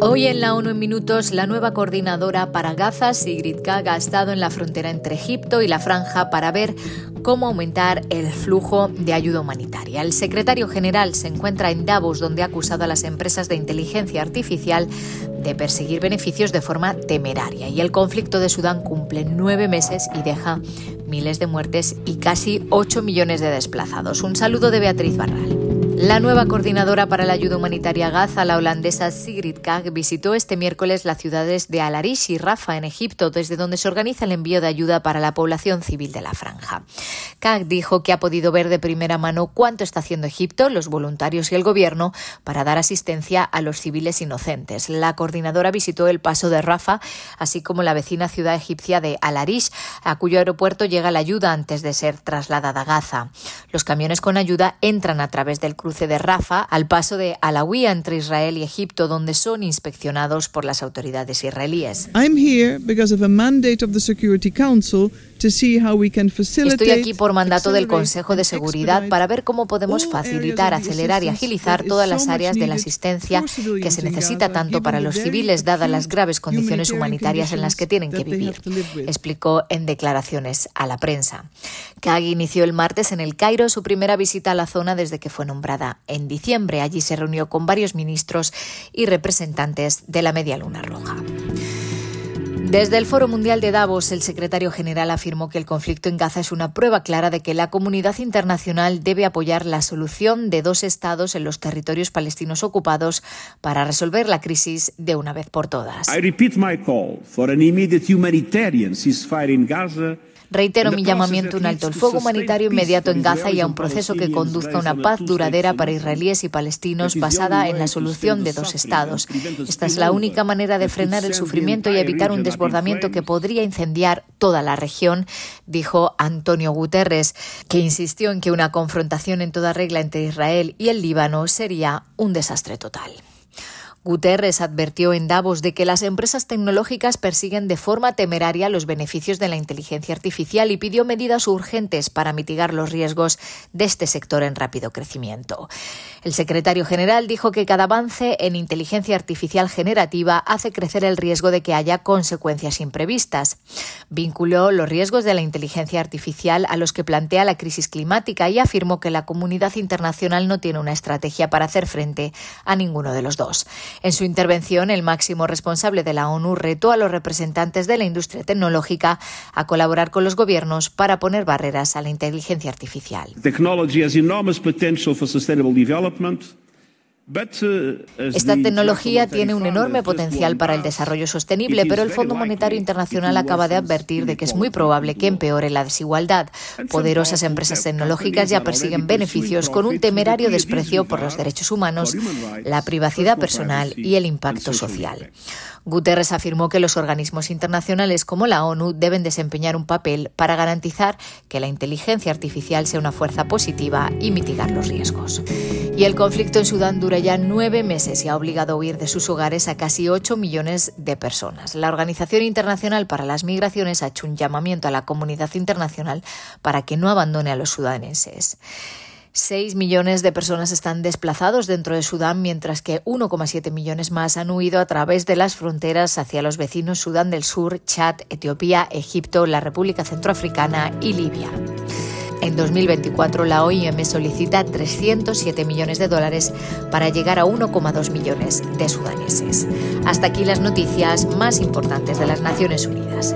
Hoy en la ONU en Minutos, la nueva coordinadora para Gaza, Sigrid Kaag, ha estado en la frontera entre Egipto y la Franja para ver cómo aumentar el flujo de ayuda humanitaria. El secretario general se encuentra en Davos, donde ha acusado a las empresas de inteligencia artificial de perseguir beneficios de forma temeraria. Y el conflicto de Sudán cumple nueve meses y deja miles de muertes y casi 8 millones de desplazados. Un saludo de Beatriz Barral. La nueva coordinadora para la ayuda humanitaria Gaza, la holandesa Sigrid Kaag, visitó este miércoles las ciudades de Al-Arish y Rafa, en Egipto, desde donde se organiza el envío de ayuda para la población civil de la franja. Kaag dijo que ha podido ver de primera mano cuánto está haciendo Egipto, los voluntarios y el gobierno para dar asistencia a los civiles inocentes. La coordinadora visitó el paso de Rafa, así como la vecina ciudad egipcia de Al-Arish, a cuyo aeropuerto llega la ayuda antes de ser trasladada a Gaza. Los camiones con ayuda entran a través del cruce de Rafa al paso de Alawiya entre Israel y Egipto, donde son inspeccionados por las autoridades israelíes. Estoy aquí por mandato del Consejo de Seguridad para ver cómo podemos facilitar, acelerar y agilizar todas las áreas de la asistencia que se necesita tanto para los civiles, dadas las graves condiciones humanitarias en las que tienen que vivir, explicó en declaraciones a la prensa. Kag inició el martes en el Cairo su primera visita a la zona desde que fue nombrada en diciembre. Allí se reunió con varios ministros y representantes de la Media Luna Roja. Desde el Foro Mundial de Davos, el secretario general afirmó que el conflicto en Gaza es una prueba clara de que la comunidad internacional debe apoyar la solución de dos estados en los territorios palestinos ocupados para resolver la crisis de una vez por todas. I repeat my call for an immediate humanitarian ceasefire in Gaza Reitero mi llamamiento a un alto el fuego humanitario inmediato en Gaza y a un proceso que conduzca a una paz duradera para israelíes y palestinos basada en la solución de dos estados. Esta es la única manera de frenar el sufrimiento y evitar un desbordamiento que podría incendiar toda la región, dijo Antonio Guterres, que insistió en que una confrontación en toda regla entre Israel y el Líbano sería un desastre total. Guterres advirtió en Davos de que las empresas tecnológicas persiguen de forma temeraria los beneficios de la inteligencia artificial y pidió medidas urgentes para mitigar los riesgos de este sector en rápido crecimiento. El secretario general dijo que cada avance en inteligencia artificial generativa hace crecer el riesgo de que haya consecuencias imprevistas. Vinculó los riesgos de la inteligencia artificial a los que plantea la crisis climática y afirmó que la comunidad internacional no tiene una estrategia para hacer frente a ninguno de los dos. En su intervención, el máximo responsable de la ONU retó a los representantes de la industria tecnológica a colaborar con los gobiernos para poner barreras a la inteligencia artificial. Uh, Esta tecnología tiene un enorme potencial para el desarrollo sostenible, pero el Fondo Monetario Internacional acaba de advertir de que es muy probable que empeore la desigualdad. Poderosas empresas tecnológicas ya persiguen beneficios con un temerario desprecio por los derechos humanos, la privacidad personal y el impacto social. Guterres afirmó que los organismos internacionales como la ONU deben desempeñar un papel para garantizar que la inteligencia artificial sea una fuerza positiva y mitigar los riesgos. Y el conflicto en Sudán dura ya nueve meses y ha obligado a huir de sus hogares a casi ocho millones de personas. La Organización Internacional para las Migraciones ha hecho un llamamiento a la comunidad internacional para que no abandone a los sudaneses. Seis millones de personas están desplazados dentro de Sudán, mientras que 1,7 millones más han huido a través de las fronteras hacia los vecinos Sudán del Sur, Chad, Etiopía, Egipto, la República Centroafricana y Libia. En 2024, la OIM solicita 307 millones de dólares para llegar a 1,2 millones de sudaneses. Hasta aquí las noticias más importantes de las Naciones Unidas.